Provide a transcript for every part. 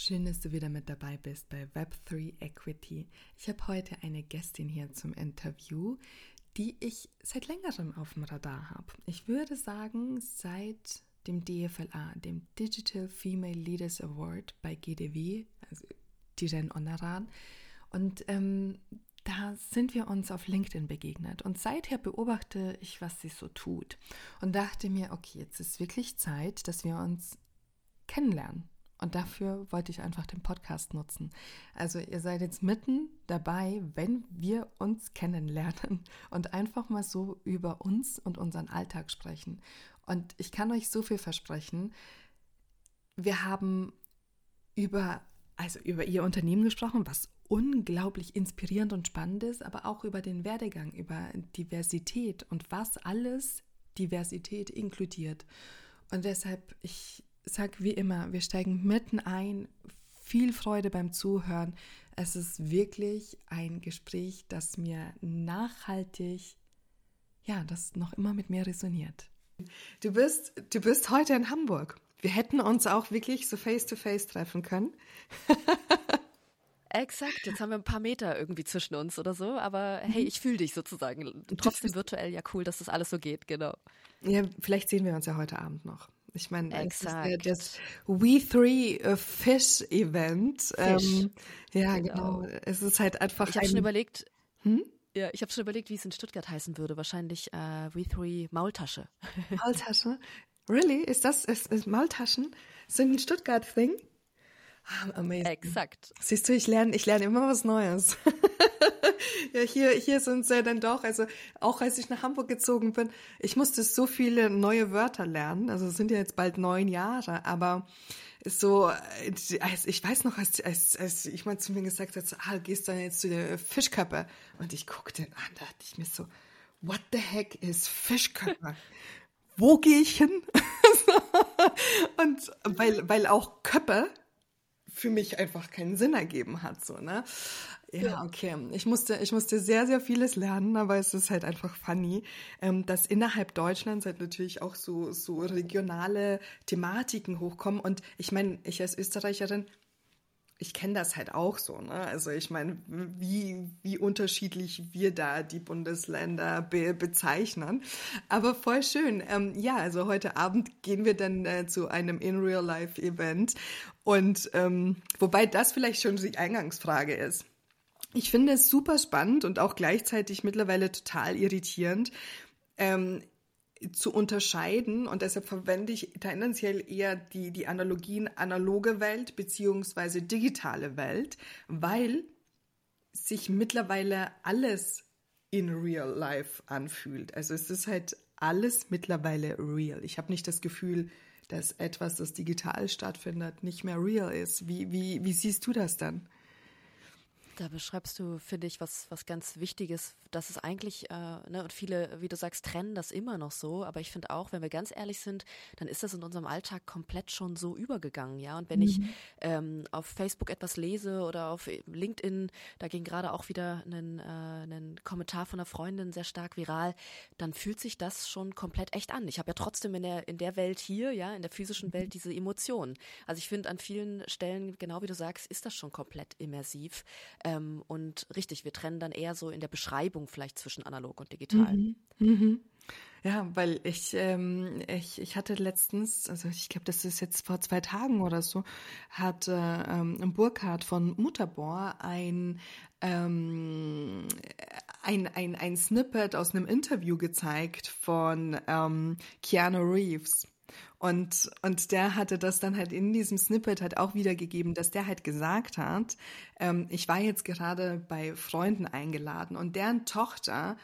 Schön, dass du wieder mit dabei bist bei Web3 Equity. Ich habe heute eine Gästin hier zum Interview, die ich seit längerem auf dem Radar habe. Ich würde sagen, seit dem DFLA, dem Digital Female Leaders Award bei GDW, also Diren Onaran. Und ähm, da sind wir uns auf LinkedIn begegnet. Und seither beobachte ich, was sie so tut. Und dachte mir, okay, jetzt ist wirklich Zeit, dass wir uns kennenlernen und dafür wollte ich einfach den Podcast nutzen. Also ihr seid jetzt mitten dabei, wenn wir uns kennenlernen und einfach mal so über uns und unseren Alltag sprechen. Und ich kann euch so viel versprechen. Wir haben über, also über ihr Unternehmen gesprochen, was unglaublich inspirierend und spannend ist, aber auch über den Werdegang, über Diversität und was alles Diversität inkludiert. Und deshalb, ich sag wie immer, wir steigen mitten ein. Viel Freude beim Zuhören. Es ist wirklich ein Gespräch, das mir nachhaltig, ja, das noch immer mit mir resoniert. Du bist, du bist heute in Hamburg. Wir hätten uns auch wirklich so face to face treffen können. Exakt, jetzt haben wir ein paar Meter irgendwie zwischen uns oder so, aber hey, mhm. ich fühle dich sozusagen. Trotzdem virtuell ja cool, dass das alles so geht, genau. Ja, vielleicht sehen wir uns ja heute Abend noch. Ich meine, das, das We3 Fish Event. Fish. Ähm, ja, genau. genau. Es ist halt einfach. Ich habe schon überlegt. Hm? Ja, ich habe schon überlegt, wie es in Stuttgart heißen würde. Wahrscheinlich äh, We3 Maultasche. Maultasche? Really? Ist das ist, ist Maultaschen? Sind ein Stuttgart-Thing? Amazing. Exakt. Siehst du, ich lerne, ich lerne immer was Neues. ja, hier, hier sind sie dann doch, also auch als ich nach Hamburg gezogen bin, ich musste so viele neue Wörter lernen. Also es sind ja jetzt bald neun Jahre, aber so, als, ich weiß noch, als, als, als ich mal zu mir gesagt hat, ah, gehst du jetzt zu der Fischköppe? Und ich guckte an, da dachte ich mir so, what the heck ist Fischköppe? Wo gehe ich hin? und weil, weil auch Köppe für mich einfach keinen Sinn ergeben hat, so, ne? Ja, okay. Ich musste, ich musste sehr, sehr vieles lernen, aber es ist halt einfach funny, ähm, dass innerhalb Deutschlands halt natürlich auch so, so regionale Thematiken hochkommen. Und ich meine, ich als Österreicherin, ich kenne das halt auch so, ne? Also ich meine, wie, wie unterschiedlich wir da die Bundesländer be bezeichnen. Aber voll schön. Ähm, ja, also heute Abend gehen wir dann äh, zu einem In-Real-Life-Event. Und ähm, wobei das vielleicht schon die Eingangsfrage ist. Ich finde es super spannend und auch gleichzeitig mittlerweile total irritierend. Ähm, zu unterscheiden und deshalb verwende ich tendenziell eher die, die Analogien analoge Welt beziehungsweise digitale Welt, weil sich mittlerweile alles in real life anfühlt. Also es ist halt alles mittlerweile real. Ich habe nicht das Gefühl, dass etwas, das digital stattfindet, nicht mehr real ist. Wie, wie, wie siehst du das dann? Da beschreibst du, finde ich, was, was ganz Wichtiges, dass es eigentlich, äh, ne, und viele, wie du sagst, trennen das immer noch so, aber ich finde auch, wenn wir ganz ehrlich sind, dann ist das in unserem Alltag komplett schon so übergegangen, ja. Und wenn mhm. ich ähm, auf Facebook etwas lese oder auf LinkedIn, da ging gerade auch wieder ein, äh, ein Kommentar von einer Freundin sehr stark viral, dann fühlt sich das schon komplett echt an. Ich habe ja trotzdem in der, in der Welt hier, ja, in der physischen Welt diese Emotionen. Also ich finde an vielen Stellen, genau wie du sagst, ist das schon komplett immersiv. Ähm, und richtig, wir trennen dann eher so in der Beschreibung vielleicht zwischen analog und digital. Mhm. Mhm. Ja, weil ich, ähm, ich, ich hatte letztens, also ich glaube, das ist jetzt vor zwei Tagen oder so, hat äh, ähm, Burkhardt von Mutterbohr ein, ähm, ein, ein, ein Snippet aus einem Interview gezeigt von ähm, Keanu Reeves. Und, und der hatte das dann halt in diesem Snippet halt auch wiedergegeben, dass der halt gesagt hat, ähm, ich war jetzt gerade bei Freunden eingeladen und deren Tochter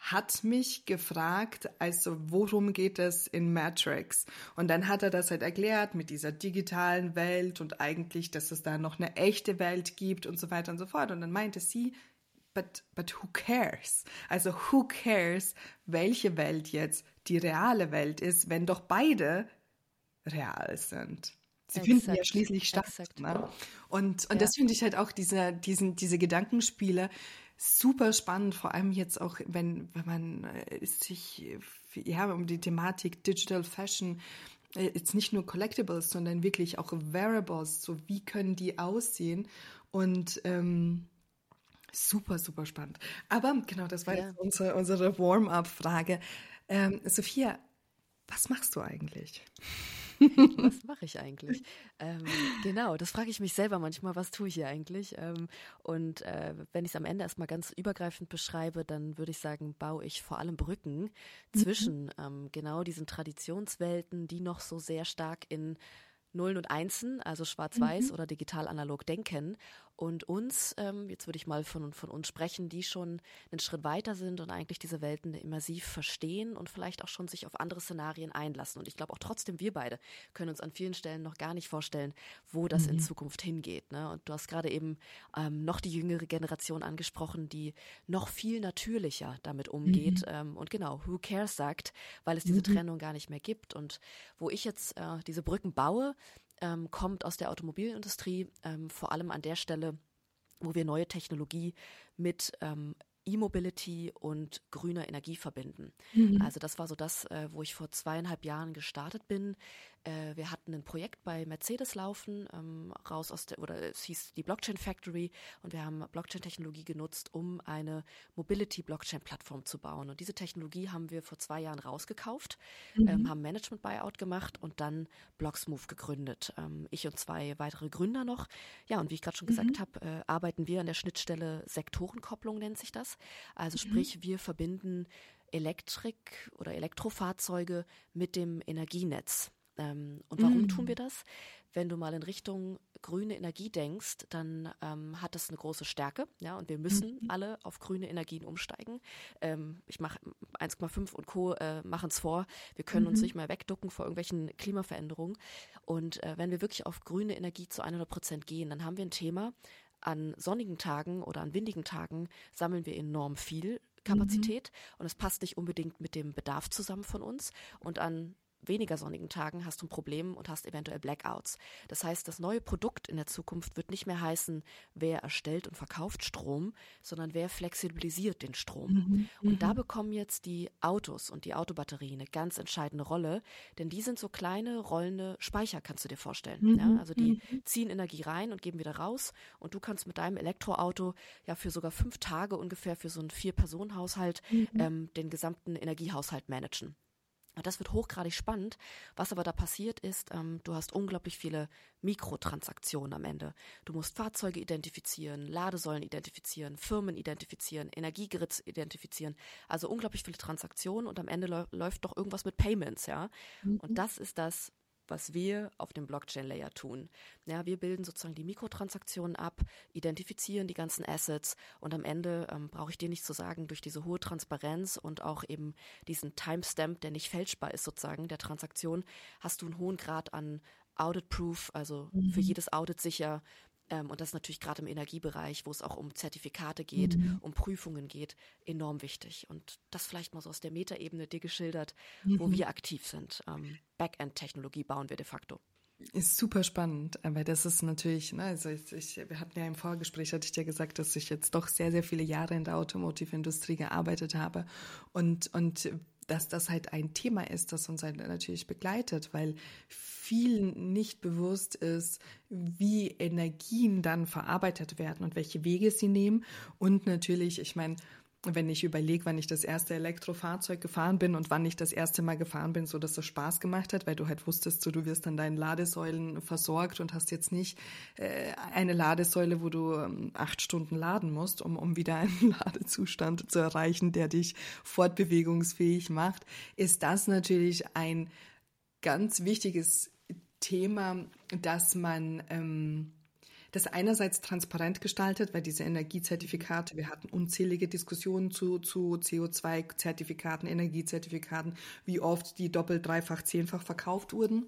hat mich gefragt, also worum geht es in Matrix? Und dann hat er das halt erklärt mit dieser digitalen Welt und eigentlich, dass es da noch eine echte Welt gibt und so weiter und so fort. Und dann meinte sie, but, but who cares? Also who cares, welche Welt jetzt die reale Welt ist, wenn doch beide real sind. Sie Exakt. finden ja schließlich statt. Ne? Und, und ja. das finde ich halt auch diese, diesen, diese Gedankenspiele super spannend, vor allem jetzt auch, wenn, wenn man äh, sich ja, um die Thematik Digital Fashion äh, jetzt nicht nur Collectibles, sondern wirklich auch Wearables, so wie können die aussehen und ähm, super, super spannend. Aber genau, das war ja. jetzt unsere, unsere Warm-up-Frage. Ähm, Sophia, was machst du eigentlich? Was mache ich eigentlich? Ähm, genau, das frage ich mich selber manchmal, was tue ich hier eigentlich? Ähm, und äh, wenn ich es am Ende erstmal ganz übergreifend beschreibe, dann würde ich sagen, baue ich vor allem Brücken mhm. zwischen ähm, genau diesen Traditionswelten, die noch so sehr stark in Nullen und Einsen, also schwarz-weiß mhm. oder digital-analog denken und uns, ähm, jetzt würde ich mal von, von uns sprechen, die schon einen Schritt weiter sind und eigentlich diese Welten immersiv verstehen und vielleicht auch schon sich auf andere Szenarien einlassen. Und ich glaube auch trotzdem, wir beide können uns an vielen Stellen noch gar nicht vorstellen, wo das mhm. in Zukunft hingeht. Ne? Und du hast gerade eben ähm, noch die jüngere Generation angesprochen, die noch viel natürlicher damit umgeht. Mhm. Ähm, und genau, Who Cares sagt, weil es diese mhm. Trennung gar nicht mehr gibt. Und wo ich jetzt äh, diese Brücken baue, ähm, kommt aus der Automobilindustrie, ähm, vor allem an der Stelle, wo wir neue Technologie mit ähm, E-Mobility und grüner Energie verbinden. Mhm. Also das war so das, äh, wo ich vor zweieinhalb Jahren gestartet bin. Äh, wir hatten ein Projekt bei Mercedes laufen, ähm, raus aus der, oder es hieß die Blockchain Factory und wir haben Blockchain-Technologie genutzt, um eine Mobility-Blockchain-Plattform zu bauen. Und diese Technologie haben wir vor zwei Jahren rausgekauft, mhm. ähm, haben Management-Buyout gemacht und dann Blocksmove gegründet. Ähm, ich und zwei weitere Gründer noch. Ja, und wie ich gerade schon mhm. gesagt habe, äh, arbeiten wir an der Schnittstelle Sektorenkopplung nennt sich das. Also mhm. sprich, wir verbinden Elektrik oder Elektrofahrzeuge mit dem Energienetz. Ähm, und warum mm. tun wir das? Wenn du mal in Richtung grüne Energie denkst, dann ähm, hat das eine große Stärke, ja, und wir müssen mhm. alle auf grüne Energien umsteigen. Ähm, ich mache 1,5 und Co. Äh, machen es vor. Wir können mhm. uns nicht mehr wegducken vor irgendwelchen Klimaveränderungen. Und äh, wenn wir wirklich auf grüne Energie zu 100 Prozent gehen, dann haben wir ein Thema. An sonnigen Tagen oder an windigen Tagen sammeln wir enorm viel Kapazität mhm. und es passt nicht unbedingt mit dem Bedarf zusammen von uns. Und an weniger sonnigen Tagen hast du ein Problem und hast eventuell Blackouts. Das heißt, das neue Produkt in der Zukunft wird nicht mehr heißen, wer erstellt und verkauft Strom, sondern wer flexibilisiert den Strom. Mhm. Und da mhm. bekommen jetzt die Autos und die Autobatterien eine ganz entscheidende Rolle, denn die sind so kleine rollende Speicher, kannst du dir vorstellen. Mhm. Ja? Also die mhm. ziehen Energie rein und geben wieder raus und du kannst mit deinem Elektroauto ja für sogar fünf Tage ungefähr für so einen Vier-Personen-Haushalt mhm. ähm, den gesamten Energiehaushalt managen. Das wird hochgradig spannend. Was aber da passiert ist, ähm, du hast unglaublich viele Mikrotransaktionen am Ende. Du musst Fahrzeuge identifizieren, Ladesäulen identifizieren, Firmen identifizieren, Energiegrids identifizieren. Also unglaublich viele Transaktionen und am Ende läuft doch irgendwas mit Payments, ja. Mhm. Und das ist das, was wir auf dem Blockchain-Layer tun. Ja, wir bilden sozusagen die Mikrotransaktionen ab, identifizieren die ganzen Assets und am Ende ähm, brauche ich dir nicht zu sagen, durch diese hohe Transparenz und auch eben diesen Timestamp, der nicht fälschbar ist sozusagen, der Transaktion, hast du einen hohen Grad an Audit-Proof, also mhm. für jedes Audit sicher, ähm, und das ist natürlich gerade im Energiebereich, wo es auch um Zertifikate geht, mhm. um Prüfungen geht, enorm wichtig. Und das vielleicht mal so aus der Metaebene dir geschildert, mhm. wo wir aktiv sind. Ähm, Backend-Technologie bauen wir de facto. Ist super spannend, weil das ist natürlich, ne, also ich, ich, wir hatten ja im Vorgespräch, hatte ich dir gesagt, dass ich jetzt doch sehr, sehr viele Jahre in der Automotive-Industrie gearbeitet habe und, und dass das halt ein Thema ist, das uns halt natürlich begleitet, weil vielen nicht bewusst ist, wie Energien dann verarbeitet werden und welche Wege sie nehmen. Und natürlich, ich meine, wenn ich überlege, wann ich das erste Elektrofahrzeug gefahren bin und wann ich das erste Mal gefahren bin, so dass es Spaß gemacht hat, weil du halt wusstest, so du wirst dann deinen Ladesäulen versorgt und hast jetzt nicht äh, eine Ladesäule, wo du ähm, acht Stunden laden musst, um, um wieder einen Ladezustand zu erreichen, der dich fortbewegungsfähig macht, ist das natürlich ein ganz wichtiges Thema, dass man ähm, das einerseits transparent gestaltet, weil diese Energiezertifikate, wir hatten unzählige Diskussionen zu, zu CO2-Zertifikaten, Energiezertifikaten, wie oft die doppelt, dreifach, zehnfach verkauft wurden.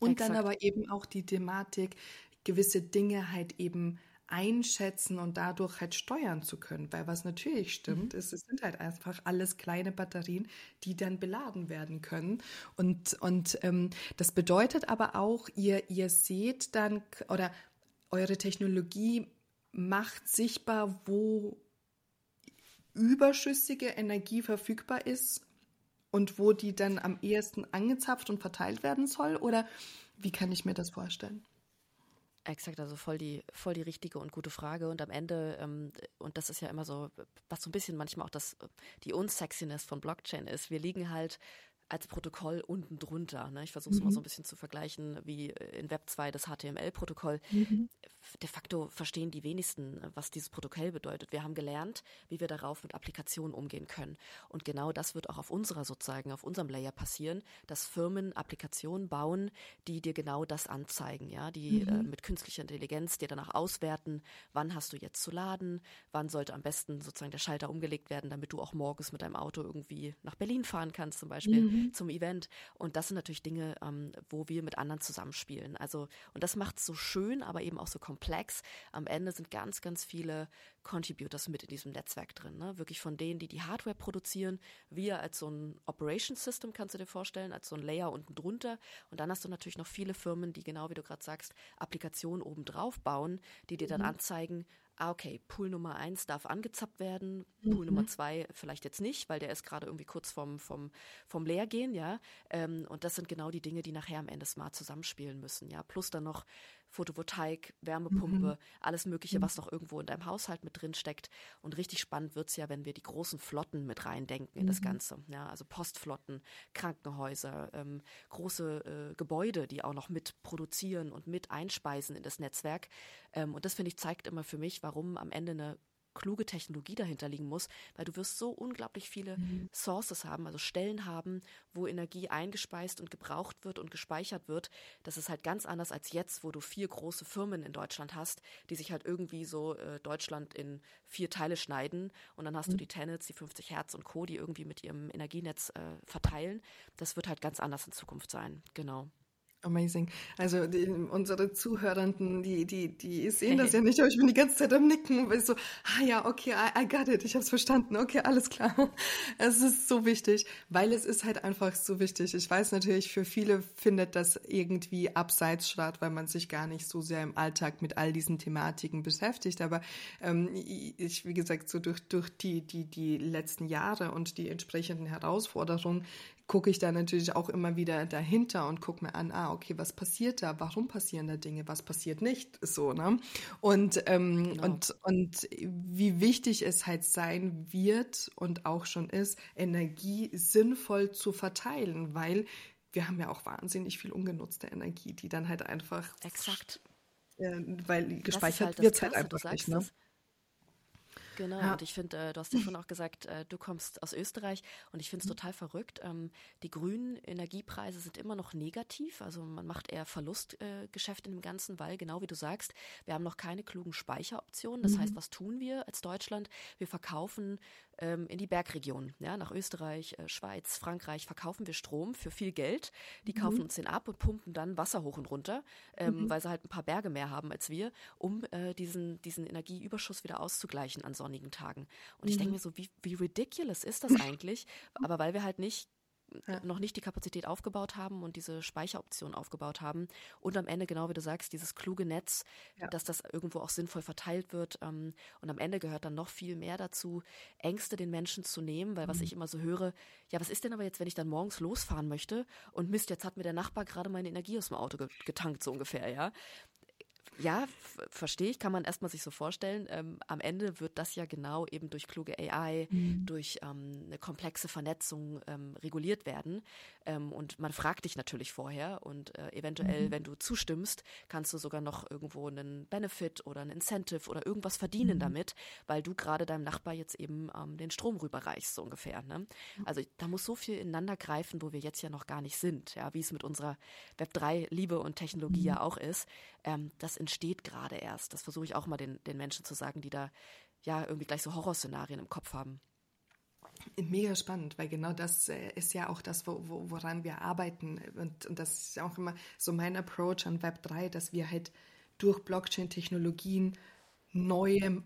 Und Exakt. dann aber eben auch die Thematik, gewisse Dinge halt eben einschätzen und dadurch halt steuern zu können. Weil was natürlich stimmt, mhm. ist, es sind halt einfach alles kleine Batterien, die dann beladen werden können. Und, und ähm, das bedeutet aber auch, ihr, ihr seht dann oder eure Technologie macht sichtbar, wo überschüssige Energie verfügbar ist und wo die dann am ehesten angezapft und verteilt werden soll? Oder wie kann ich mir das vorstellen? Exakt, also voll die, voll die richtige und gute Frage. Und am Ende, ähm, und das ist ja immer so, was so ein bisschen manchmal auch das, die Unsexiness von Blockchain ist, wir liegen halt als Protokoll unten drunter. Ne? Ich versuche es mhm. mal so ein bisschen zu vergleichen wie in Web 2 das HTML-Protokoll. Mhm. De facto verstehen die wenigsten, was dieses Protokoll bedeutet. Wir haben gelernt, wie wir darauf mit Applikationen umgehen können. Und genau das wird auch auf unserer sozusagen, auf unserem Layer passieren, dass Firmen Applikationen bauen, die dir genau das anzeigen, ja, die mhm. äh, mit künstlicher Intelligenz dir danach auswerten, wann hast du jetzt zu laden, wann sollte am besten sozusagen der Schalter umgelegt werden, damit du auch morgens mit deinem Auto irgendwie nach Berlin fahren kannst zum Beispiel. Mhm. Zum Event. Und das sind natürlich Dinge, ähm, wo wir mit anderen zusammenspielen. Also, und das macht es so schön, aber eben auch so komplex. Am Ende sind ganz, ganz viele Contributors mit in diesem Netzwerk drin. Ne? Wirklich von denen, die die Hardware produzieren, wir als so ein Operation System, kannst du dir vorstellen, als so ein Layer unten drunter. Und dann hast du natürlich noch viele Firmen, die genau wie du gerade sagst, Applikationen obendrauf bauen, die dir dann mhm. anzeigen, ah, okay, Pool Nummer eins darf angezappt werden, Pool mhm. Nummer zwei vielleicht jetzt nicht, weil der ist gerade irgendwie kurz vom, vom, vom Leergehen, ja. Ähm, und das sind genau die Dinge, die nachher am Ende smart zusammenspielen müssen, ja. Plus dann noch Photovoltaik, Wärmepumpe, mhm. alles Mögliche, was noch irgendwo in deinem Haushalt mit drin steckt. Und richtig spannend wird es ja, wenn wir die großen Flotten mit reindenken in das mhm. Ganze. Ja, also Postflotten, Krankenhäuser, ähm, große äh, Gebäude, die auch noch mit produzieren und mit einspeisen in das Netzwerk. Ähm, und das finde ich zeigt immer für mich, warum am Ende eine kluge Technologie dahinter liegen muss, weil du wirst so unglaublich viele mhm. Sources haben, also Stellen haben, wo Energie eingespeist und gebraucht wird und gespeichert wird. Das ist halt ganz anders als jetzt, wo du vier große Firmen in Deutschland hast, die sich halt irgendwie so äh, Deutschland in vier Teile schneiden und dann hast mhm. du die Tenets, die 50 Hertz und Co., die irgendwie mit ihrem Energienetz äh, verteilen. Das wird halt ganz anders in Zukunft sein. Genau. Amazing. Also die, unsere Zuhörenden, die, die, die sehen das ja nicht, aber ich bin die ganze Zeit am Nicken, weil ich so, ah ja, okay, I, I got it, ich habe es verstanden, okay, alles klar. Es ist so wichtig, weil es ist halt einfach so wichtig. Ich weiß natürlich, für viele findet das irgendwie abseits statt, weil man sich gar nicht so sehr im Alltag mit all diesen Thematiken beschäftigt. Aber ähm, ich, wie gesagt, so durch, durch die, die, die letzten Jahre und die entsprechenden Herausforderungen gucke ich da natürlich auch immer wieder dahinter und gucke mir an, ah, okay, was passiert da? Warum passieren da Dinge? Was passiert nicht? So, ne? Und, ähm, genau. und, und wie wichtig es halt sein wird und auch schon ist, Energie sinnvoll zu verteilen, weil wir haben ja auch wahnsinnig viel ungenutzte Energie, die dann halt einfach. Exakt. Äh, weil gespeichert halt wird halt einfach nicht, ne? Genau, ja. und ich finde, äh, du hast ja schon auch gesagt, äh, du kommst aus Österreich und ich finde es mhm. total verrückt. Ähm, die grünen Energiepreise sind immer noch negativ, also man macht eher Verlustgeschäft äh, in dem Ganzen, weil genau wie du sagst, wir haben noch keine klugen Speicheroptionen. Das mhm. heißt, was tun wir als Deutschland? Wir verkaufen ähm, in die Bergregion, ja, nach Österreich, äh, Schweiz, Frankreich verkaufen wir Strom für viel Geld. Die mhm. kaufen uns den ab und pumpen dann Wasser hoch und runter, ähm, mhm. weil sie halt ein paar Berge mehr haben als wir, um äh, diesen, diesen Energieüberschuss wieder auszugleichen an sonnigen Tagen. Und mhm. ich denke mir so, wie, wie ridiculous ist das eigentlich? Aber weil wir halt nicht ja. noch nicht die Kapazität aufgebaut haben und diese Speicheroption aufgebaut haben. Und am Ende, genau wie du sagst, dieses kluge Netz, ja. dass das irgendwo auch sinnvoll verteilt wird. Ähm, und am Ende gehört dann noch viel mehr dazu, Ängste den Menschen zu nehmen, weil mhm. was ich immer so höre, ja, was ist denn aber jetzt, wenn ich dann morgens losfahren möchte und Mist, jetzt hat mir der Nachbar gerade meine Energie aus dem Auto getankt, so ungefähr, ja ja, verstehe ich, kann man erstmal sich so vorstellen. Ähm, am Ende wird das ja genau eben durch kluge AI, mhm. durch ähm, eine komplexe Vernetzung ähm, reguliert werden. Ähm, und man fragt dich natürlich vorher und äh, eventuell, mhm. wenn du zustimmst, kannst du sogar noch irgendwo einen Benefit oder ein Incentive oder irgendwas verdienen mhm. damit, weil du gerade deinem Nachbar jetzt eben ähm, den Strom rüberreichst, so ungefähr. Ne? Mhm. Also da muss so viel ineinander greifen, wo wir jetzt ja noch gar nicht sind, ja, wie es mit unserer Web3-Liebe und Technologie ja mhm. auch ist. Ähm, das entsteht gerade erst. Das versuche ich auch mal den, den Menschen zu sagen, die da ja irgendwie gleich so Horrorszenarien im Kopf haben. Mega spannend, weil genau das äh, ist ja auch das, wo, wo, woran wir arbeiten. Und, und das ist auch immer so mein Approach an Web 3, dass wir halt durch Blockchain-Technologien neue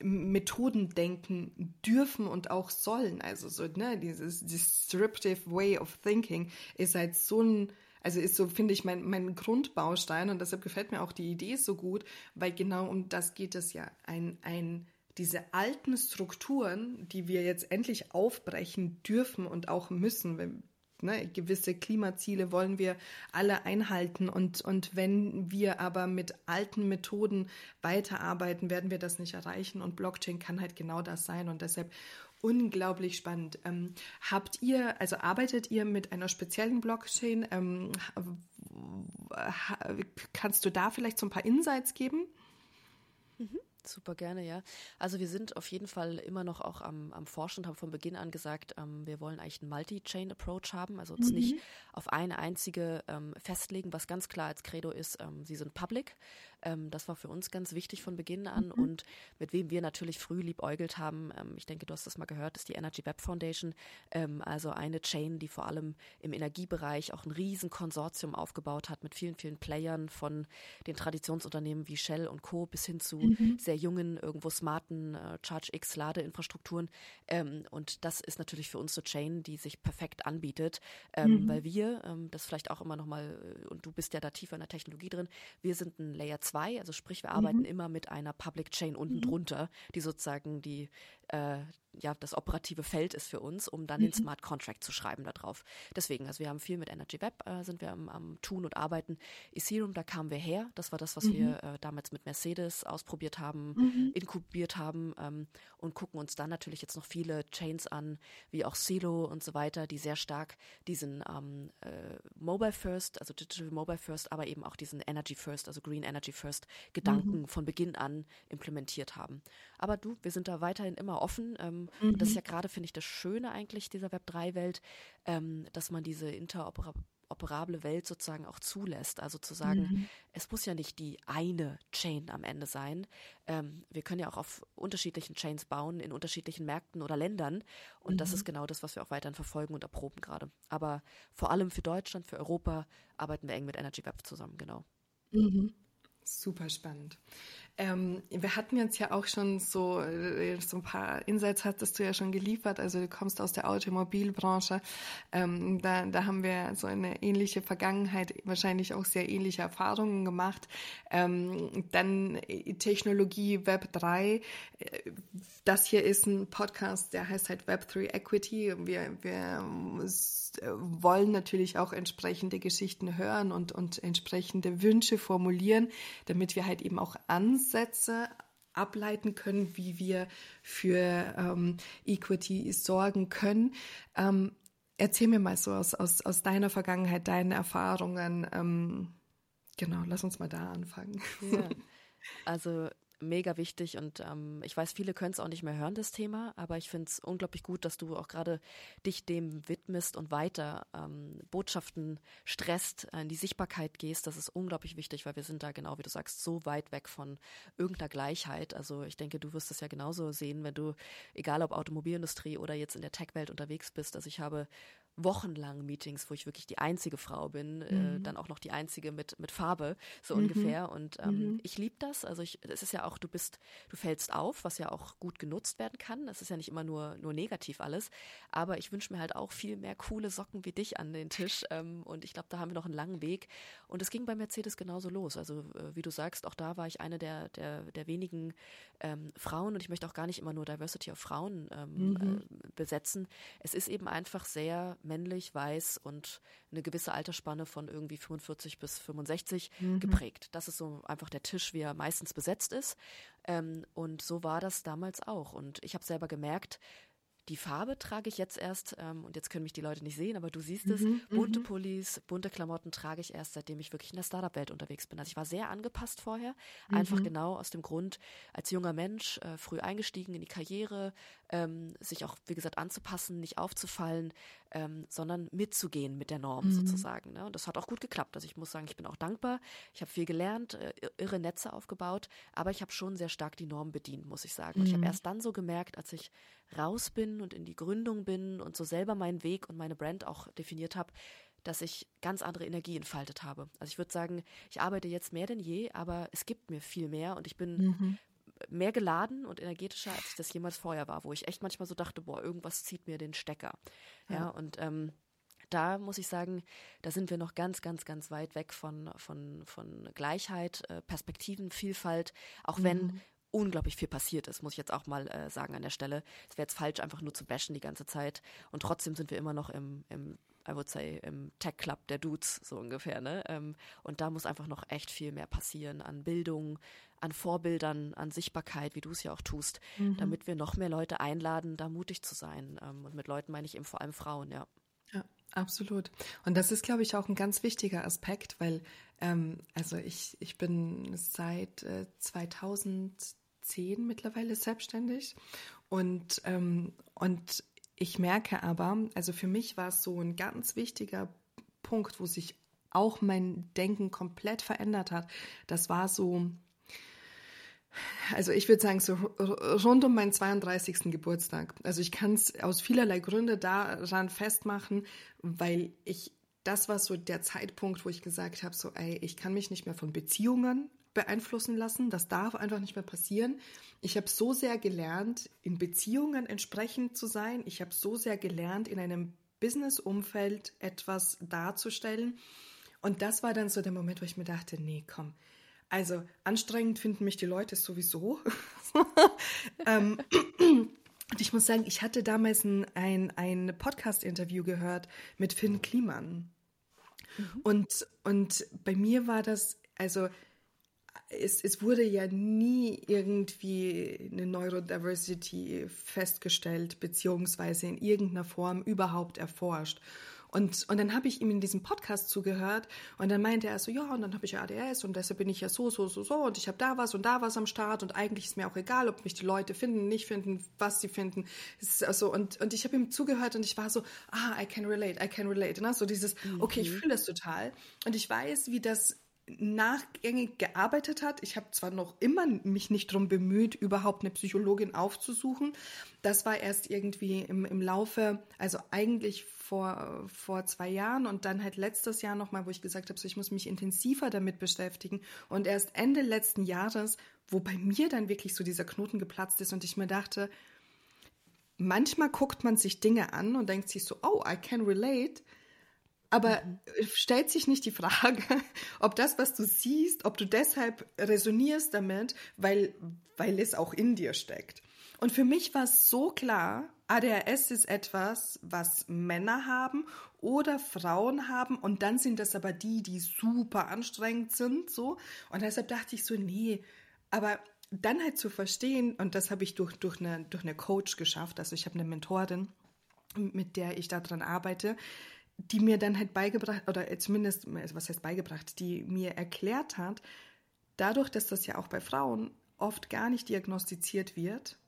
Methoden denken dürfen und auch sollen. Also so, ne, dieses disruptive way of thinking ist halt so ein also ist so, finde ich, mein, mein Grundbaustein und deshalb gefällt mir auch die Idee so gut, weil genau um das geht es ja. Ein, ein diese alten Strukturen, die wir jetzt endlich aufbrechen dürfen und auch müssen, wenn, Ne, gewisse Klimaziele wollen wir alle einhalten und, und wenn wir aber mit alten Methoden weiterarbeiten, werden wir das nicht erreichen und Blockchain kann halt genau das sein und deshalb unglaublich spannend. Ähm, habt ihr, also arbeitet ihr mit einer speziellen Blockchain? Ähm, kannst du da vielleicht so ein paar Insights geben? Super gerne, ja. Also wir sind auf jeden Fall immer noch auch am, am Forschen und haben von Beginn an gesagt, ähm, wir wollen eigentlich einen Multi-Chain-Approach haben, also uns mhm. nicht auf eine einzige ähm, festlegen, was ganz klar als Credo ist, ähm, sie sind public. Ähm, das war für uns ganz wichtig von Beginn an mhm. und mit wem wir natürlich früh liebäugelt haben, ähm, ich denke, du hast das mal gehört, ist die Energy Web Foundation, ähm, also eine Chain, die vor allem im Energiebereich auch ein riesen Konsortium aufgebaut hat mit vielen, vielen Playern von den Traditionsunternehmen wie Shell und Co. bis hin zu mhm. sehr jungen, irgendwo smarten äh, Charge-X-Ladeinfrastrukturen. Ähm, und das ist natürlich für uns so Chain, die sich perfekt anbietet, ähm, mhm. weil wir, ähm, das vielleicht auch immer nochmal, äh, und du bist ja da tiefer in der Technologie drin, wir sind ein Layer 2, also sprich, wir arbeiten mhm. immer mit einer Public Chain unten mhm. drunter, die sozusagen die äh, ja das operative Feld ist für uns, um dann mhm. den Smart Contract zu schreiben darauf. Deswegen, also wir haben viel mit Energy Web, äh, sind wir am, am, Tun und Arbeiten. Ethereum, da kamen wir her. Das war das, was mhm. wir äh, damals mit Mercedes ausprobiert haben, mhm. inkubiert haben ähm, und gucken uns dann natürlich jetzt noch viele Chains an, wie auch Silo und so weiter, die sehr stark diesen ähm, äh, Mobile First, also Digital Mobile First, aber eben auch diesen Energy First, also Green Energy First Gedanken mhm. von Beginn an implementiert haben. Aber du, wir sind da weiterhin immer offen. Ähm, mhm. Und das ist ja gerade, finde ich, das Schöne eigentlich dieser Web3-Welt, ähm, dass man diese interoperable Welt sozusagen auch zulässt. Also zu sagen, mhm. es muss ja nicht die eine Chain am Ende sein. Ähm, wir können ja auch auf unterschiedlichen Chains bauen, in unterschiedlichen Märkten oder Ländern. Und mhm. das ist genau das, was wir auch weiterhin verfolgen und erproben gerade. Aber vor allem für Deutschland, für Europa arbeiten wir eng mit Energy Web zusammen, genau. Mhm. Super spannend. Ähm, wir hatten jetzt ja auch schon so, äh, so ein paar Insights hattest du ja schon geliefert. Also du kommst aus der Automobilbranche. Ähm, da, da haben wir so eine ähnliche Vergangenheit, wahrscheinlich auch sehr ähnliche Erfahrungen gemacht. Ähm, dann äh, Technologie Web 3. Äh, das hier ist ein Podcast, der heißt halt Web 3 Equity. Wir, wir wollen natürlich auch entsprechende Geschichten hören und, und entsprechende Wünsche formulieren, damit wir halt eben auch ans Grundsätze ableiten können, wie wir für ähm, Equity sorgen können. Ähm, erzähl mir mal so aus, aus, aus deiner Vergangenheit, deinen Erfahrungen. Ähm, genau, lass uns mal da anfangen. Ja. Also mega wichtig und ähm, ich weiß, viele können es auch nicht mehr hören, das Thema, aber ich finde es unglaublich gut, dass du auch gerade dich dem widmest und weiter ähm, Botschaften stresst, in die Sichtbarkeit gehst. Das ist unglaublich wichtig, weil wir sind da genau, wie du sagst, so weit weg von irgendeiner Gleichheit. Also ich denke, du wirst es ja genauso sehen, wenn du, egal ob Automobilindustrie oder jetzt in der Tech-Welt unterwegs bist. Also ich habe wochenlang Meetings, wo ich wirklich die einzige Frau bin, äh, mhm. äh, dann auch noch die einzige mit, mit Farbe, so mhm. ungefähr. Und ähm, mhm. ich liebe das. Also ich, es ist ja auch, du bist, du fällst auf, was ja auch gut genutzt werden kann. Es ist ja nicht immer nur, nur negativ alles. Aber ich wünsche mir halt auch viel mehr coole Socken wie dich an den Tisch. Ähm, und ich glaube, da haben wir noch einen langen Weg. Und es ging bei Mercedes genauso los. Also äh, wie du sagst, auch da war ich eine der, der, der wenigen ähm, Frauen und ich möchte auch gar nicht immer nur Diversity of Frauen ähm, mhm. äh, besetzen. Es ist eben einfach sehr männlich, weiß und eine gewisse Altersspanne von irgendwie 45 bis 65 mhm. geprägt. Das ist so einfach der Tisch, wie er meistens besetzt ist. Ähm, und so war das damals auch. Und ich habe selber gemerkt, die Farbe trage ich jetzt erst, ähm, und jetzt können mich die Leute nicht sehen, aber du siehst es, mhm, bunte mhm. Pullis, bunte Klamotten trage ich erst, seitdem ich wirklich in der Startup-Welt unterwegs bin. Also ich war sehr angepasst vorher, mhm. einfach genau aus dem Grund, als junger Mensch, äh, früh eingestiegen in die Karriere, ähm, sich auch, wie gesagt, anzupassen, nicht aufzufallen, ähm, sondern mitzugehen mit der Norm mhm. sozusagen. Ne? Und das hat auch gut geklappt. Also ich muss sagen, ich bin auch dankbar. Ich habe viel gelernt, äh, irre Netze aufgebaut, aber ich habe schon sehr stark die Norm bedient, muss ich sagen. Und ich habe mhm. erst dann so gemerkt, als ich raus bin und in die Gründung bin und so selber meinen Weg und meine Brand auch definiert habe, dass ich ganz andere Energie entfaltet habe. Also ich würde sagen, ich arbeite jetzt mehr denn je, aber es gibt mir viel mehr und ich bin mhm. mehr geladen und energetischer, als ich das jemals vorher war, wo ich echt manchmal so dachte, boah, irgendwas zieht mir den Stecker. Ja, ja und ähm, da muss ich sagen, da sind wir noch ganz, ganz, ganz weit weg von, von, von Gleichheit, äh, Perspektiven, Vielfalt, auch wenn mhm unglaublich viel passiert ist, muss ich jetzt auch mal äh, sagen an der Stelle. Es wäre jetzt falsch, einfach nur zu bashen die ganze Zeit. Und trotzdem sind wir immer noch im, im I would say, im Tech Club der Dudes, so ungefähr. Ne? Ähm, und da muss einfach noch echt viel mehr passieren an Bildung, an Vorbildern, an Sichtbarkeit, wie du es ja auch tust, mhm. damit wir noch mehr Leute einladen, da mutig zu sein. Ähm, und mit Leuten meine ich eben vor allem Frauen, ja. Absolut. Und das ist, glaube ich, auch ein ganz wichtiger Aspekt, weil, ähm, also ich, ich bin seit äh, 2010 mittlerweile selbstständig und, ähm, und ich merke aber, also für mich war es so ein ganz wichtiger Punkt, wo sich auch mein Denken komplett verändert hat. Das war so also ich würde sagen, so rund um meinen 32. Geburtstag. Also ich kann es aus vielerlei Gründe daran festmachen, weil ich, das war so der Zeitpunkt, wo ich gesagt habe, so, ey, ich kann mich nicht mehr von Beziehungen beeinflussen lassen. Das darf einfach nicht mehr passieren. Ich habe so sehr gelernt, in Beziehungen entsprechend zu sein. Ich habe so sehr gelernt, in einem Business-Umfeld etwas darzustellen. Und das war dann so der Moment, wo ich mir dachte, nee, komm, also anstrengend finden mich die Leute sowieso. ähm, und ich muss sagen, ich hatte damals ein, ein, ein Podcast-Interview gehört mit Finn Kliman. Mhm. Und, und bei mir war das, also es, es wurde ja nie irgendwie eine Neurodiversity festgestellt, beziehungsweise in irgendeiner Form überhaupt erforscht. Und, und dann habe ich ihm in diesem Podcast zugehört und dann meinte er so, ja, und dann habe ich ADS und deshalb bin ich ja so, so, so, so und ich habe da was und da was am Start und eigentlich ist mir auch egal, ob mich die Leute finden, nicht finden, was sie finden. Also, und, und ich habe ihm zugehört und ich war so, ah, I can relate, I can relate. Ne? So dieses, okay, ich mhm. fühle das total. Und ich weiß, wie das nachgängig gearbeitet hat. Ich habe zwar noch immer mich nicht darum bemüht, überhaupt eine Psychologin aufzusuchen. Das war erst irgendwie im, im Laufe, also eigentlich vor, vor zwei Jahren und dann halt letztes Jahr nochmal, wo ich gesagt habe, so ich muss mich intensiver damit beschäftigen. Und erst Ende letzten Jahres, wo bei mir dann wirklich so dieser Knoten geplatzt ist und ich mir dachte, manchmal guckt man sich Dinge an und denkt sich so, oh, I can relate. Aber mhm. stellt sich nicht die Frage, ob das, was du siehst, ob du deshalb resonierst damit, weil, weil es auch in dir steckt. Und für mich war es so klar, ADHS ist etwas, was Männer haben oder Frauen haben und dann sind das aber die, die super anstrengend sind, so. Und deshalb dachte ich so, nee, aber dann halt zu verstehen, und das habe ich durch, durch, eine, durch eine Coach geschafft, also ich habe eine Mentorin, mit der ich daran arbeite, die mir dann halt beigebracht, oder zumindest, was heißt beigebracht, die mir erklärt hat, dadurch, dass das ja auch bei Frauen oft gar nicht diagnostiziert wird,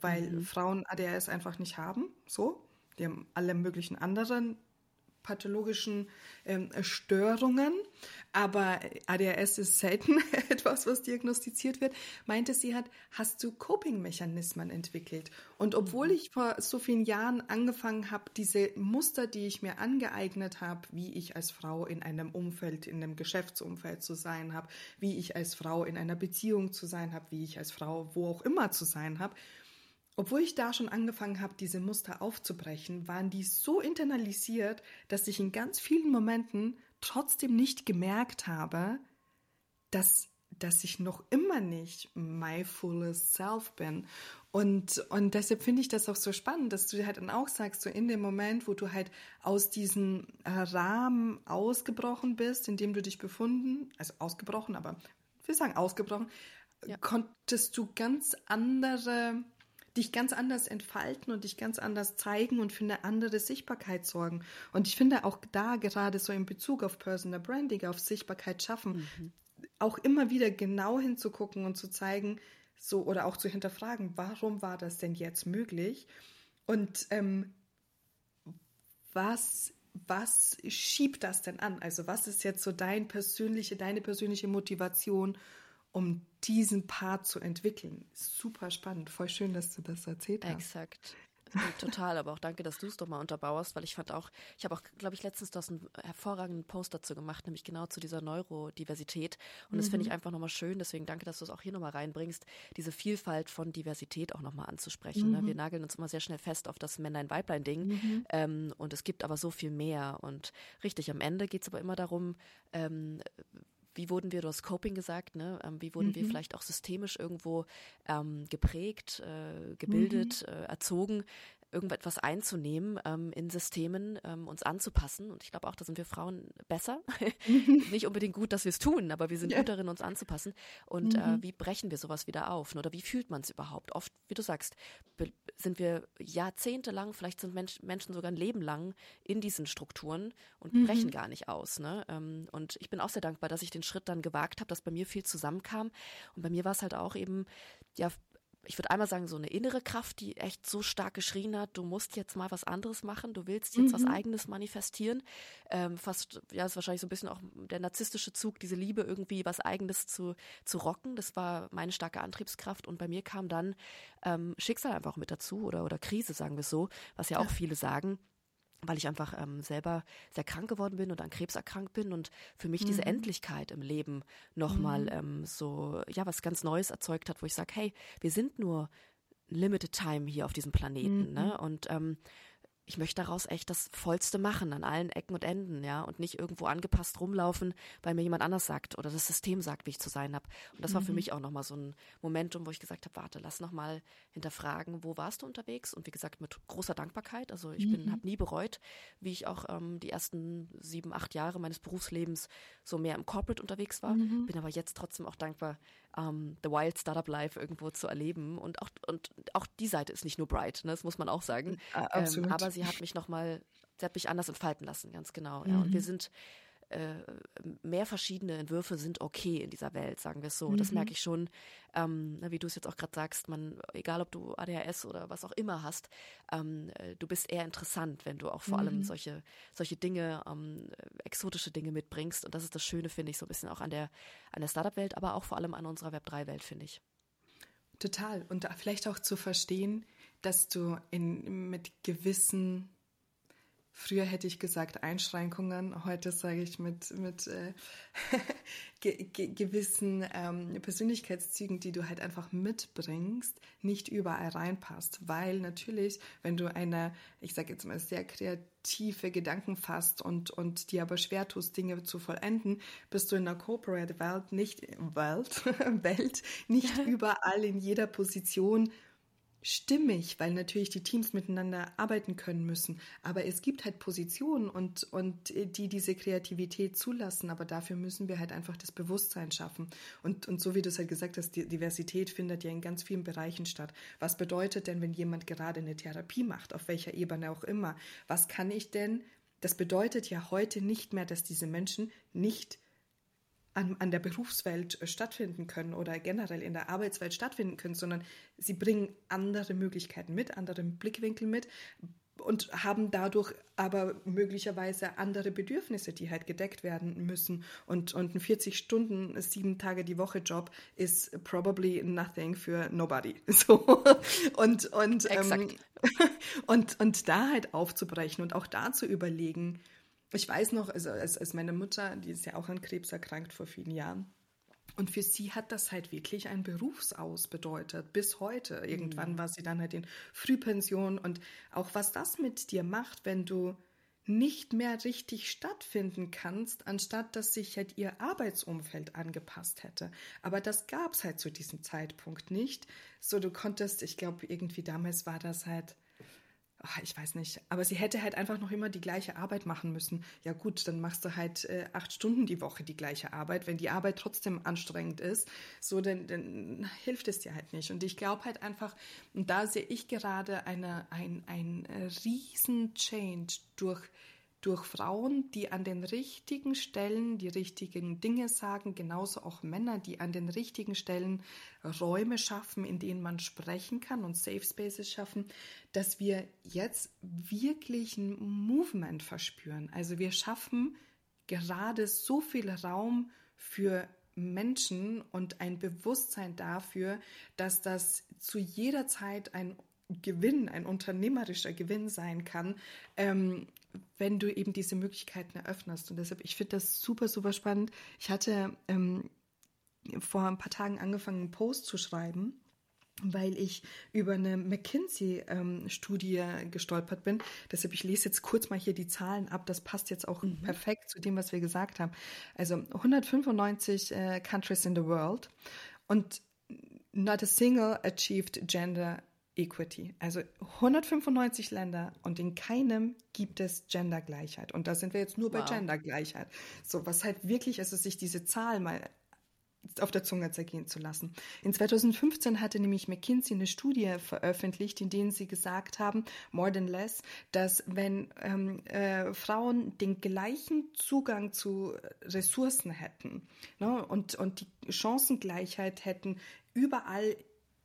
weil mhm. Frauen ADHS einfach nicht haben, so, die haben alle möglichen anderen pathologischen ähm, Störungen, aber ADHS ist selten etwas, was diagnostiziert wird, meinte sie hat, hast du Coping-Mechanismen entwickelt. Und obwohl ich vor so vielen Jahren angefangen habe, diese Muster, die ich mir angeeignet habe, wie ich als Frau in einem Umfeld, in einem Geschäftsumfeld zu sein habe, wie ich als Frau in einer Beziehung zu sein habe, wie ich als Frau wo auch immer zu sein habe, obwohl ich da schon angefangen habe, diese Muster aufzubrechen, waren die so internalisiert, dass ich in ganz vielen Momenten trotzdem nicht gemerkt habe, dass, dass ich noch immer nicht my fullest self bin. Und, und deshalb finde ich das auch so spannend, dass du halt dann auch sagst, so in dem Moment, wo du halt aus diesem Rahmen ausgebrochen bist, in dem du dich befunden, also ausgebrochen, aber wir sagen ausgebrochen, ja. konntest du ganz andere dich ganz anders entfalten und dich ganz anders zeigen und für eine andere Sichtbarkeit sorgen. Und ich finde auch da gerade so in Bezug auf Personal Branding, auf Sichtbarkeit schaffen, mhm. auch immer wieder genau hinzugucken und zu zeigen, so oder auch zu hinterfragen, warum war das denn jetzt möglich? Und ähm, was was schiebt das denn an? Also was ist jetzt so dein persönliche, deine persönliche Motivation, um diesen Part zu entwickeln. Super spannend. Voll schön, dass du das erzählt hast. Exakt. Total, aber auch danke, dass du es doch mal unterbauerst, weil ich fand auch, ich habe auch, glaube ich, letztens das einen hervorragenden Post dazu gemacht, nämlich genau zu dieser Neurodiversität. Und das finde ich mhm. einfach nochmal schön, deswegen danke, dass du es auch hier nochmal reinbringst, diese Vielfalt von Diversität auch nochmal anzusprechen. Ne? Mhm. Wir nageln uns immer sehr schnell fest auf das Männlein-Weiblein-Ding mhm. ähm, und es gibt aber so viel mehr. Und richtig, am Ende geht es aber immer darum, ähm, wie wurden wir, du hast Coping gesagt, ne? Ähm, wie wurden mhm. wir vielleicht auch systemisch irgendwo ähm, geprägt, äh, gebildet, mhm. äh, erzogen, irgendetwas einzunehmen ähm, in Systemen, ähm, uns anzupassen. Und ich glaube auch, da sind wir Frauen besser. Nicht unbedingt gut, dass wir es tun, aber wir sind ja. gut darin, uns anzupassen. Und äh, mhm. äh, wie brechen wir sowas wieder auf? Oder wie fühlt man es überhaupt? Oft, wie du sagst, sind wir jahrzehntelang, vielleicht sind Mensch, Menschen sogar ein Leben lang in diesen Strukturen und mhm. brechen gar nicht aus. Ne? Ähm, und ich bin auch sehr dankbar, dass ich den Schritt dann gewagt habe, dass bei mir viel zusammenkam. Und bei mir war es halt auch eben, ja, ich würde einmal sagen, so eine innere Kraft, die echt so stark geschrien hat, du musst jetzt mal was anderes machen, du willst jetzt mhm. was eigenes manifestieren. Ähm, fast, ja, ist wahrscheinlich so ein bisschen auch der narzisstische Zug, diese Liebe irgendwie was eigenes zu, zu rocken. Das war meine starke Antriebskraft. Und bei mir kam dann ähm, Schicksal einfach mit dazu oder, oder Krise, sagen wir so, was ja auch ja. viele sagen weil ich einfach ähm, selber sehr krank geworden bin und an Krebs erkrankt bin und für mich mhm. diese Endlichkeit im Leben nochmal mhm. ähm, so, ja, was ganz Neues erzeugt hat, wo ich sage, hey, wir sind nur limited time hier auf diesem Planeten, ne? mhm. ne? Und ähm, ich möchte daraus echt das Vollste machen an allen Ecken und Enden, ja, und nicht irgendwo angepasst rumlaufen, weil mir jemand anders sagt oder das System sagt, wie ich zu sein habe. Und das war für mhm. mich auch nochmal so ein Momentum, wo ich gesagt habe, warte, lass nochmal hinterfragen, wo warst du unterwegs? Und wie gesagt, mit großer Dankbarkeit. Also ich bin, mhm. habe nie bereut, wie ich auch ähm, die ersten sieben, acht Jahre meines Berufslebens so mehr im Corporate unterwegs war. Mhm. Bin aber jetzt trotzdem auch dankbar, ähm, The Wild Startup Life irgendwo zu erleben. Und auch, und auch die Seite ist nicht nur bright, ne? das muss man auch sagen. Ähm, aber sie hat mich nochmal, sie hat mich anders entfalten lassen, ganz genau. Ja. Und wir mhm. sind äh, mehr verschiedene Entwürfe sind okay in dieser Welt, sagen wir es so. Mhm. Das merke ich schon, ähm, wie du es jetzt auch gerade sagst, man, egal ob du ADHS oder was auch immer hast, ähm, äh, du bist eher interessant, wenn du auch vor mhm. allem solche, solche Dinge, ähm, exotische Dinge mitbringst. Und das ist das Schöne, finde ich, so ein bisschen auch an der, an der Startup-Welt, aber auch vor allem an unserer Web3-Welt, finde ich. Total. Und vielleicht auch zu verstehen, dass du in, mit gewissen Früher hätte ich gesagt Einschränkungen, heute sage ich mit, mit äh, ge ge gewissen ähm, Persönlichkeitszügen, die du halt einfach mitbringst, nicht überall reinpasst. Weil natürlich, wenn du eine, ich sage jetzt mal, sehr kreative Gedanken fasst und, und dir aber schwer tust, Dinge zu vollenden, bist du in der Corporate Welt nicht, Welt, Welt nicht überall in jeder Position stimmig, weil natürlich die Teams miteinander arbeiten können müssen. Aber es gibt halt Positionen und, und äh, die diese Kreativität zulassen. Aber dafür müssen wir halt einfach das Bewusstsein schaffen. Und, und so wie du es halt gesagt hast, die Diversität findet ja in ganz vielen Bereichen statt. Was bedeutet denn, wenn jemand gerade eine Therapie macht, auf welcher Ebene auch immer? Was kann ich denn? Das bedeutet ja heute nicht mehr, dass diese Menschen nicht an, an der Berufswelt äh, stattfinden können oder generell in der Arbeitswelt stattfinden können, sondern sie bringen andere Möglichkeiten mit, andere Blickwinkel mit und haben dadurch aber möglicherweise andere Bedürfnisse, die halt gedeckt werden müssen. Und, und ein 40 Stunden, sieben Tage die Woche Job ist probably nothing für nobody. So. Und, und, ähm, und, und da halt aufzubrechen und auch da zu überlegen, ich weiß noch, also als, als meine Mutter, die ist ja auch an Krebs erkrankt vor vielen Jahren, und für sie hat das halt wirklich ein Berufsaus bedeutet, bis heute. Irgendwann mhm. war sie dann halt in Frühpension und auch was das mit dir macht, wenn du nicht mehr richtig stattfinden kannst, anstatt dass sich halt ihr Arbeitsumfeld angepasst hätte. Aber das gab es halt zu diesem Zeitpunkt nicht. So, du konntest, ich glaube, irgendwie damals war das halt ach, ich weiß nicht, aber sie hätte halt einfach noch immer die gleiche Arbeit machen müssen. Ja gut, dann machst du halt äh, acht Stunden die Woche die gleiche Arbeit. Wenn die Arbeit trotzdem anstrengend ist, so dann, dann hilft es dir halt nicht. Und ich glaube halt einfach, und da sehe ich gerade eine, ein, ein riesen Change durch durch Frauen, die an den richtigen Stellen die richtigen Dinge sagen, genauso auch Männer, die an den richtigen Stellen Räume schaffen, in denen man sprechen kann und Safe Spaces schaffen, dass wir jetzt wirklich ein Movement verspüren. Also wir schaffen gerade so viel Raum für Menschen und ein Bewusstsein dafür, dass das zu jeder Zeit ein Gewinn, ein unternehmerischer Gewinn sein kann, ähm, wenn du eben diese Möglichkeiten eröffnest. Und deshalb, ich finde das super, super spannend. Ich hatte ähm, vor ein paar Tagen angefangen, einen Post zu schreiben weil ich über eine McKinsey-Studie ähm, gestolpert bin. Deshalb, ich lese jetzt kurz mal hier die Zahlen ab. Das passt jetzt auch mhm. perfekt zu dem, was wir gesagt haben. Also 195 äh, countries in the world und not a single achieved gender equity. Also 195 Länder und in keinem gibt es Gendergleichheit. Und da sind wir jetzt nur wow. bei Gendergleichheit. So, was halt wirklich, also sich diese Zahl mal auf der Zunge zergehen zu lassen. In 2015 hatte nämlich McKinsey eine Studie veröffentlicht, in der sie gesagt haben, more than less, dass wenn ähm, äh, Frauen den gleichen Zugang zu Ressourcen hätten ne, und, und die Chancengleichheit hätten, überall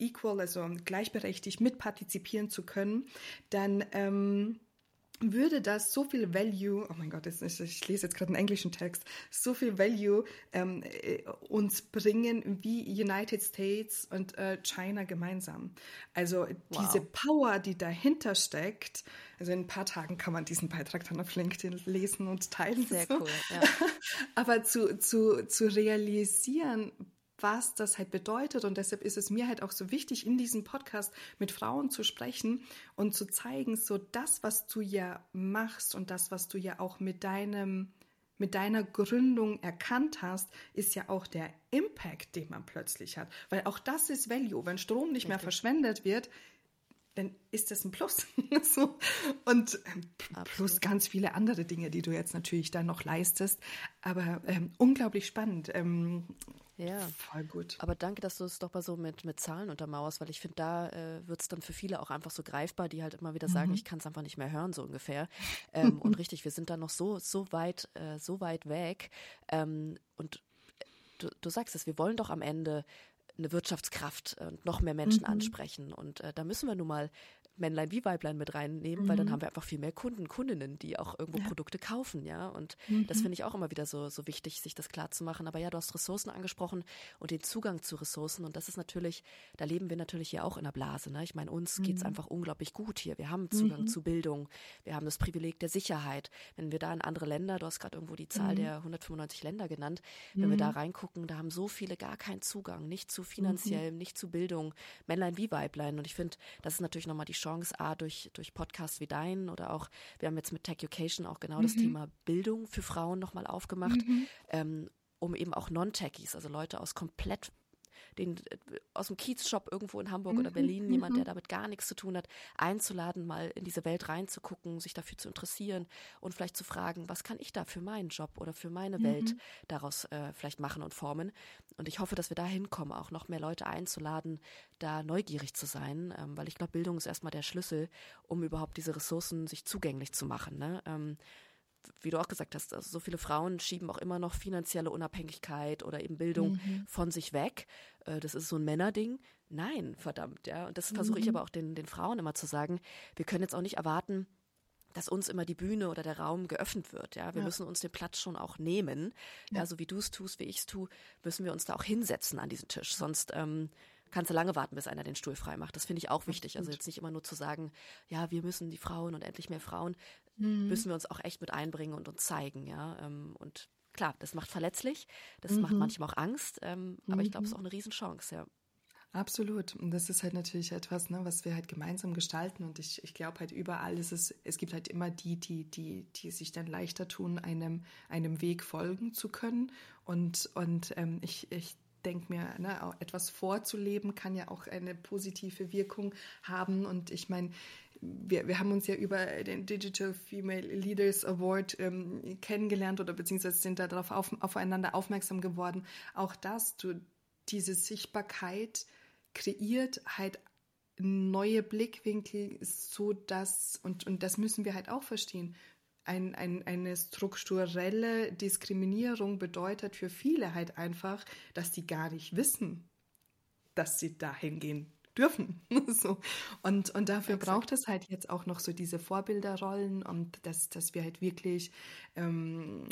equal, also gleichberechtigt mitpartizipieren zu können, dann ähm, würde das so viel Value, oh mein Gott, ich lese jetzt gerade einen englischen Text, so viel Value ähm, äh, uns bringen wie United States und äh, China gemeinsam. Also wow. diese Power, die dahinter steckt, also in ein paar Tagen kann man diesen Beitrag dann auf LinkedIn lesen und teilen. Sehr so. cool, ja. Aber zu, zu, zu realisieren, was das halt bedeutet. Und deshalb ist es mir halt auch so wichtig, in diesem Podcast mit Frauen zu sprechen und zu zeigen, so das, was du ja machst und das, was du ja auch mit deinem mit deiner Gründung erkannt hast, ist ja auch der Impact, den man plötzlich hat. Weil auch das ist Value. Wenn Strom nicht mehr verschwendet wird, dann ist das ein Plus. so. Und ähm, plus ganz viele andere Dinge, die du jetzt natürlich da noch leistest. Aber ähm, unglaublich spannend. Ähm, ja, voll gut. Aber danke, dass du es doch mal so mit, mit Zahlen untermauerst, weil ich finde, da äh, wird es dann für viele auch einfach so greifbar, die halt immer wieder sagen, mhm. ich kann es einfach nicht mehr hören, so ungefähr. Ähm, und richtig, wir sind da noch so, so weit, äh, so weit weg. Ähm, und äh, du, du sagst es, wir wollen doch am Ende eine Wirtschaftskraft und noch mehr Menschen mhm. ansprechen. Und äh, da müssen wir nun mal Männlein wie Weiblein mit reinnehmen, mhm. weil dann mhm. haben wir einfach viel mehr Kunden, Kundinnen, die auch irgendwo ja. Produkte kaufen, ja. Und mhm. das finde ich auch immer wieder so, so wichtig, sich das klar zu machen. Aber ja, du hast Ressourcen angesprochen und den Zugang zu Ressourcen. Und das ist natürlich, da leben wir natürlich hier auch in der Blase. Ne? Ich meine, uns mhm. es einfach unglaublich gut hier. Wir haben Zugang mhm. zu Bildung, wir haben das Privileg der Sicherheit. Wenn wir da in andere Länder, du hast gerade irgendwo die Zahl mhm. der 195 Länder genannt, wenn wir da reingucken, da haben so viele gar keinen Zugang, nicht zu finanziellem, nicht zu Bildung, Männlein wie Weiblein. Und ich finde, das ist natürlich nochmal die Chance, A, durch, durch Podcasts wie deinen oder auch, wir haben jetzt mit Tech Education auch genau mhm. das Thema Bildung für Frauen nochmal aufgemacht, mhm. ähm, um eben auch Non-Techies, also Leute aus komplett den äh, aus dem Kiezshop irgendwo in Hamburg oder mhm, Berlin, mhm. jemand, der damit gar nichts zu tun hat, einzuladen, mal in diese Welt reinzugucken, sich dafür zu interessieren und vielleicht zu fragen, was kann ich da für meinen Job oder für meine mhm. Welt daraus äh, vielleicht machen und formen. Und ich hoffe, dass wir da hinkommen, auch noch mehr Leute einzuladen, da neugierig zu sein, ähm, weil ich glaube, Bildung ist erstmal der Schlüssel, um überhaupt diese Ressourcen sich zugänglich zu machen. Ne? Ähm, wie du auch gesagt hast, also so viele Frauen schieben auch immer noch finanzielle Unabhängigkeit oder eben Bildung mhm. von sich weg. Äh, das ist so ein Männerding. Nein, verdammt, ja. Und das mhm. versuche ich aber auch den, den Frauen immer zu sagen. Wir können jetzt auch nicht erwarten, dass uns immer die Bühne oder der Raum geöffnet wird. Ja, wir ja. müssen uns den Platz schon auch nehmen. Ja, ja so wie du es tust, wie ich es tue, müssen wir uns da auch hinsetzen an diesen Tisch. Sonst ähm, kannst du lange warten, bis einer den Stuhl frei macht. Das finde ich auch wichtig. Also jetzt nicht immer nur zu sagen, ja, wir müssen die Frauen und endlich mehr Frauen, mhm. müssen wir uns auch echt mit einbringen und uns zeigen, ja. Ähm, und klar, das macht verletzlich, das mhm. macht manchmal auch Angst, ähm, mhm. aber ich glaube, es ist auch eine Riesenchance, ja. Absolut. Und das ist halt natürlich etwas, ne, was wir halt gemeinsam gestalten. Und ich, ich glaube halt überall ist es, es gibt halt immer die, die, die, die sich dann leichter tun, einem, einem Weg folgen zu können. Und, und ähm, ich, ich denke mir, ne, etwas vorzuleben kann ja auch eine positive Wirkung haben. Und ich meine, wir, wir haben uns ja über den Digital Female Leaders Award ähm, kennengelernt oder beziehungsweise sind darauf auf, aufeinander aufmerksam geworden. Auch das, du, diese Sichtbarkeit kreiert halt neue Blickwinkel, so dass, und, und das müssen wir halt auch verstehen, ein, ein, eine strukturelle Diskriminierung bedeutet für viele halt einfach, dass die gar nicht wissen, dass sie dahin gehen dürfen. so. und, und dafür Exakt. braucht es halt jetzt auch noch so diese Vorbilderrollen und dass, dass wir halt wirklich ähm,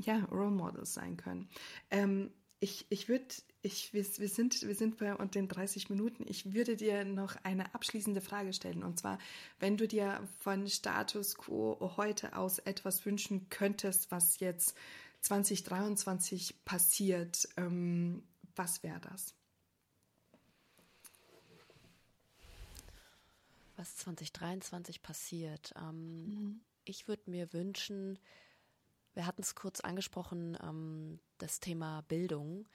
ja, Role Models sein können. Ähm, ich, ich würde, ich, wir, wir, sind, wir sind bei den 30 Minuten. Ich würde dir noch eine abschließende Frage stellen. Und zwar, wenn du dir von Status quo heute aus etwas wünschen könntest, was jetzt 2023 passiert, ähm, was wäre das? Was 2023 passiert. Ähm, mhm. Ich würde mir wünschen, wir hatten es kurz angesprochen, ähm, das Thema Bildung.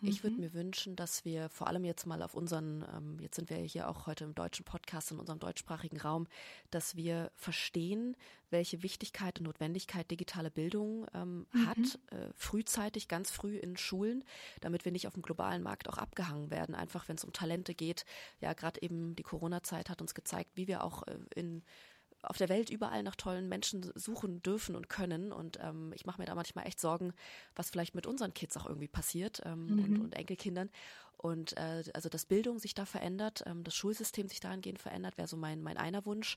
Ich würde mhm. mir wünschen, dass wir vor allem jetzt mal auf unseren, ähm, jetzt sind wir hier auch heute im deutschen Podcast, in unserem deutschsprachigen Raum, dass wir verstehen, welche Wichtigkeit und Notwendigkeit digitale Bildung ähm, mhm. hat, äh, frühzeitig, ganz früh in Schulen, damit wir nicht auf dem globalen Markt auch abgehangen werden, einfach wenn es um Talente geht. Ja, gerade eben die Corona-Zeit hat uns gezeigt, wie wir auch äh, in auf der Welt überall nach tollen Menschen suchen dürfen und können. Und ähm, ich mache mir da manchmal echt Sorgen, was vielleicht mit unseren Kids auch irgendwie passiert ähm, mhm. und, und, Enkelkindern. Und äh, also, dass Bildung sich da verändert, ähm, das Schulsystem sich dahingehend verändert, wäre so mein, mein einer Wunsch.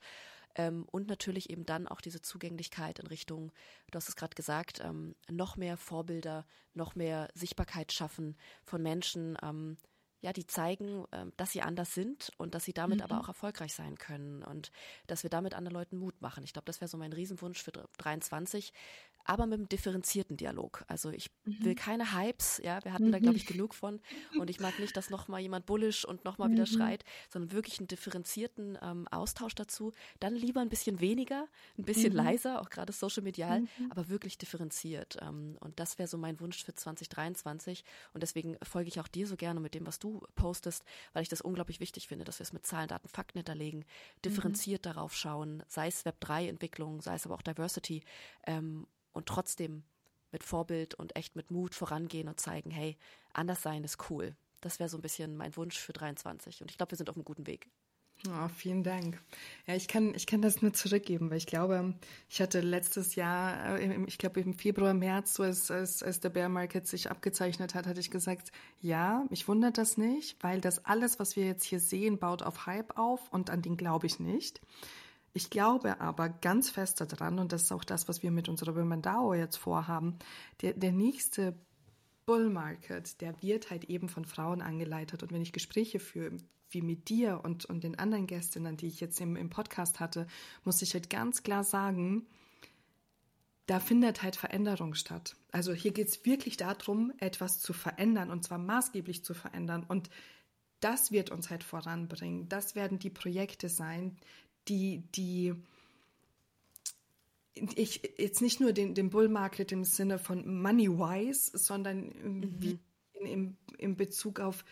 Ähm, und natürlich eben dann auch diese Zugänglichkeit in Richtung, du hast es gerade gesagt, ähm, noch mehr Vorbilder, noch mehr Sichtbarkeit schaffen von Menschen, ähm, ja, die zeigen, ähm, dass sie anders sind und dass sie damit mhm. aber auch erfolgreich sein können und dass wir damit anderen Leuten Mut machen. Ich glaube, das wäre so mein Riesenwunsch für 23, aber mit einem differenzierten Dialog. Also ich mhm. will keine Hypes, ja, wir hatten mhm. da, glaube ich, genug von. Und ich mag nicht, dass nochmal jemand bullisch und nochmal mhm. wieder schreit, sondern wirklich einen differenzierten ähm, Austausch dazu. Dann lieber ein bisschen weniger, ein bisschen mhm. leiser, auch gerade social medial, mhm. aber wirklich differenziert. Ähm, und das wäre so mein Wunsch für 2023. Und deswegen folge ich auch dir so gerne mit dem, was du postest, weil ich das unglaublich wichtig finde, dass wir es mit Zahlen, Daten, Fakten hinterlegen, differenziert mhm. darauf schauen, sei es Web3-Entwicklung, sei es aber auch Diversity. Ähm, und trotzdem mit Vorbild und echt mit Mut vorangehen und zeigen, hey, anders sein ist cool. Das wäre so ein bisschen mein Wunsch für 23 und ich glaube, wir sind auf einem guten Weg. Oh, vielen Dank. Ja, ich kann, ich kann das nur zurückgeben, weil ich glaube, ich hatte letztes Jahr, äh, ich glaube im Februar, März, so als, als, als der Bear Market sich abgezeichnet hat, hatte ich gesagt, ja, mich wundert das nicht, weil das alles, was wir jetzt hier sehen, baut auf Hype auf und an den glaube ich nicht. Ich glaube aber ganz fest daran, und das ist auch das, was wir mit unserer Women DAO jetzt vorhaben, der, der nächste Bull Market, der wird halt eben von Frauen angeleitet. Und wenn ich Gespräche führe, wie mit dir und, und den anderen Gästinnen, die ich jetzt im, im Podcast hatte, muss ich halt ganz klar sagen, da findet halt Veränderung statt. Also hier geht es wirklich darum, etwas zu verändern und zwar maßgeblich zu verändern. Und das wird uns halt voranbringen. Das werden die Projekte sein, die, die ich jetzt nicht nur den, den Bull Market im Sinne von Money-wise, sondern mhm. in, in, in Bezug auf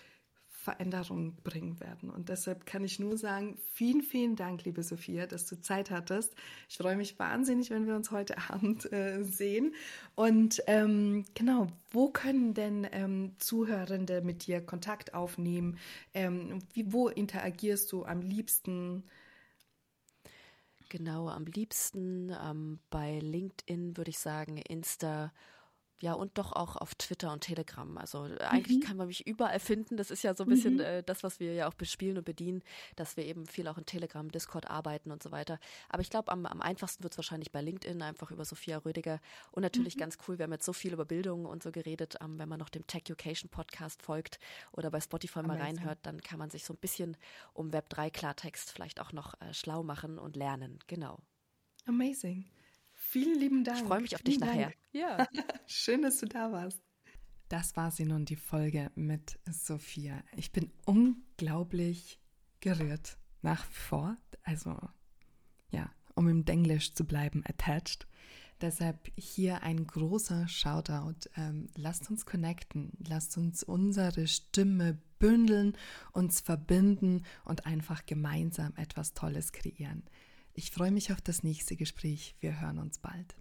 Veränderung bringen werden. Und deshalb kann ich nur sagen, vielen, vielen Dank, liebe Sophia, dass du Zeit hattest. Ich freue mich wahnsinnig, wenn wir uns heute Abend äh, sehen. Und ähm, genau, wo können denn ähm, Zuhörende mit dir Kontakt aufnehmen? Ähm, wie, wo interagierst du am liebsten? Genau, am liebsten. Ähm, bei LinkedIn würde ich sagen, Insta ja, und doch auch auf Twitter und Telegram. Also äh, eigentlich mhm. kann man mich überall finden. Das ist ja so ein bisschen mhm. äh, das, was wir ja auch bespielen und bedienen, dass wir eben viel auch in Telegram, Discord arbeiten und so weiter. Aber ich glaube, am, am einfachsten wird es wahrscheinlich bei LinkedIn, einfach über Sophia Rödiger. Und natürlich mhm. ganz cool, wir haben jetzt so viel über Bildung und so geredet. Ähm, wenn man noch dem Tech Education Podcast folgt oder bei Spotify Amazing. mal reinhört, dann kann man sich so ein bisschen um Web3 Klartext vielleicht auch noch äh, schlau machen und lernen. Genau. Amazing. Vielen lieben Dank. Ich freue mich auf dich Vielen nachher. Dank. Ja. Schön, dass du da warst. Das war sie nun, die Folge mit Sophia. Ich bin unglaublich gerührt. Nach wie vor. Also, ja, um im Denglisch zu bleiben, attached. Deshalb hier ein großer Shoutout. Ähm, lasst uns connecten. Lasst uns unsere Stimme bündeln, uns verbinden und einfach gemeinsam etwas Tolles kreieren. Ich freue mich auf das nächste Gespräch. Wir hören uns bald.